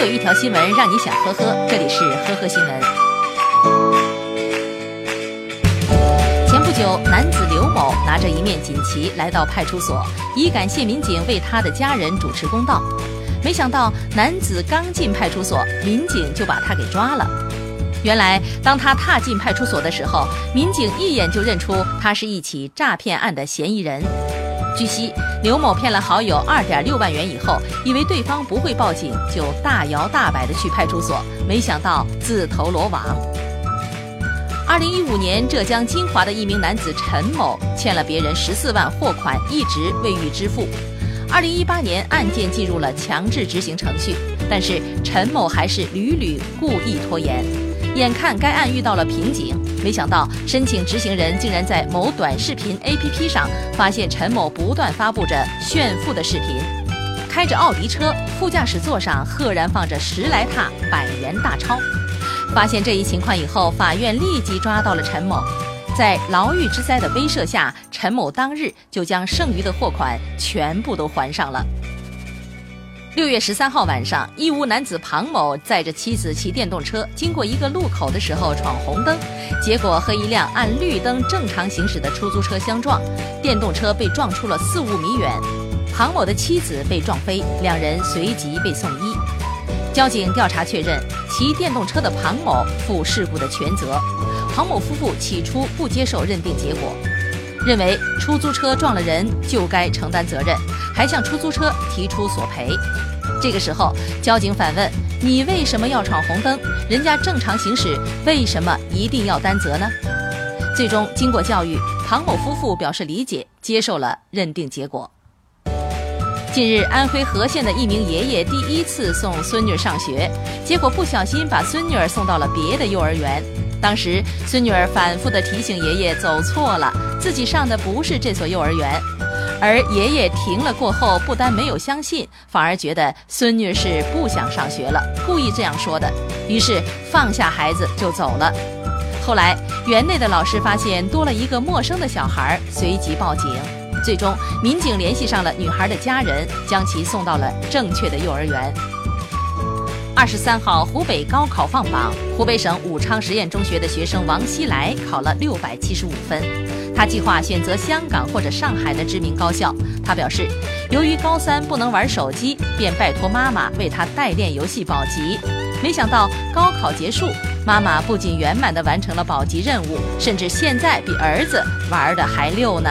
有一条新闻让你想呵呵，这里是呵呵新闻。前不久，男子刘某拿着一面锦旗来到派出所，以感谢民警为他的家人主持公道。没想到，男子刚进派出所，民警就把他给抓了。原来，当他踏进派出所的时候，民警一眼就认出他是一起诈骗案的嫌疑人。据悉，刘某骗了好友二点六万元以后，以为对方不会报警，就大摇大摆地去派出所，没想到自投罗网。二零一五年，浙江金华的一名男子陈某欠了别人十四万货款，一直未予支付。二零一八年，案件进入了强制执行程序，但是陈某还是屡屡故意拖延。眼看该案遇到了瓶颈，没想到申请执行人竟然在某短视频 APP 上发现陈某不断发布着炫富的视频，开着奥迪车，副驾驶座上赫然放着十来沓百元大钞。发现这一情况以后，法院立即抓到了陈某，在牢狱之灾的威慑下，陈某当日就将剩余的货款全部都还上了。六月十三号晚上，义乌男子庞某载着妻子骑电动车经过一个路口的时候闯红灯，结果和一辆按绿灯正常行驶的出租车相撞，电动车被撞出了四五米远，庞某的妻子被撞飞，两人随即被送医。交警调查确认，骑电动车的庞某负事故的全责。庞某夫妇起初不接受认定结果。认为出租车撞了人就该承担责任，还向出租车提出索赔。这个时候，交警反问：“你为什么要闯红灯？人家正常行驶，为什么一定要担责呢？”最终，经过教育，唐某夫妇表示理解，接受了认定结果。近日，安徽和县的一名爷爷第一次送孙女上学，结果不小心把孙女儿送到了别的幼儿园。当时，孙女儿反复地提醒爷爷走错了，自己上的不是这所幼儿园。而爷爷停了过后，不但没有相信，反而觉得孙女是不想上学了，故意这样说的。于是放下孩子就走了。后来，园内的老师发现多了一个陌生的小孩，随即报警。最终，民警联系上了女孩的家人，将其送到了正确的幼儿园。二十三号，湖北高考放榜，湖北省武昌实验中学的学生王希来考了六百七十五分。他计划选择香港或者上海的知名高校。他表示，由于高三不能玩手机，便拜托妈妈为他代练游戏保级。没想到高考结束，妈妈不仅圆满地完成了保级任务，甚至现在比儿子玩的还溜呢。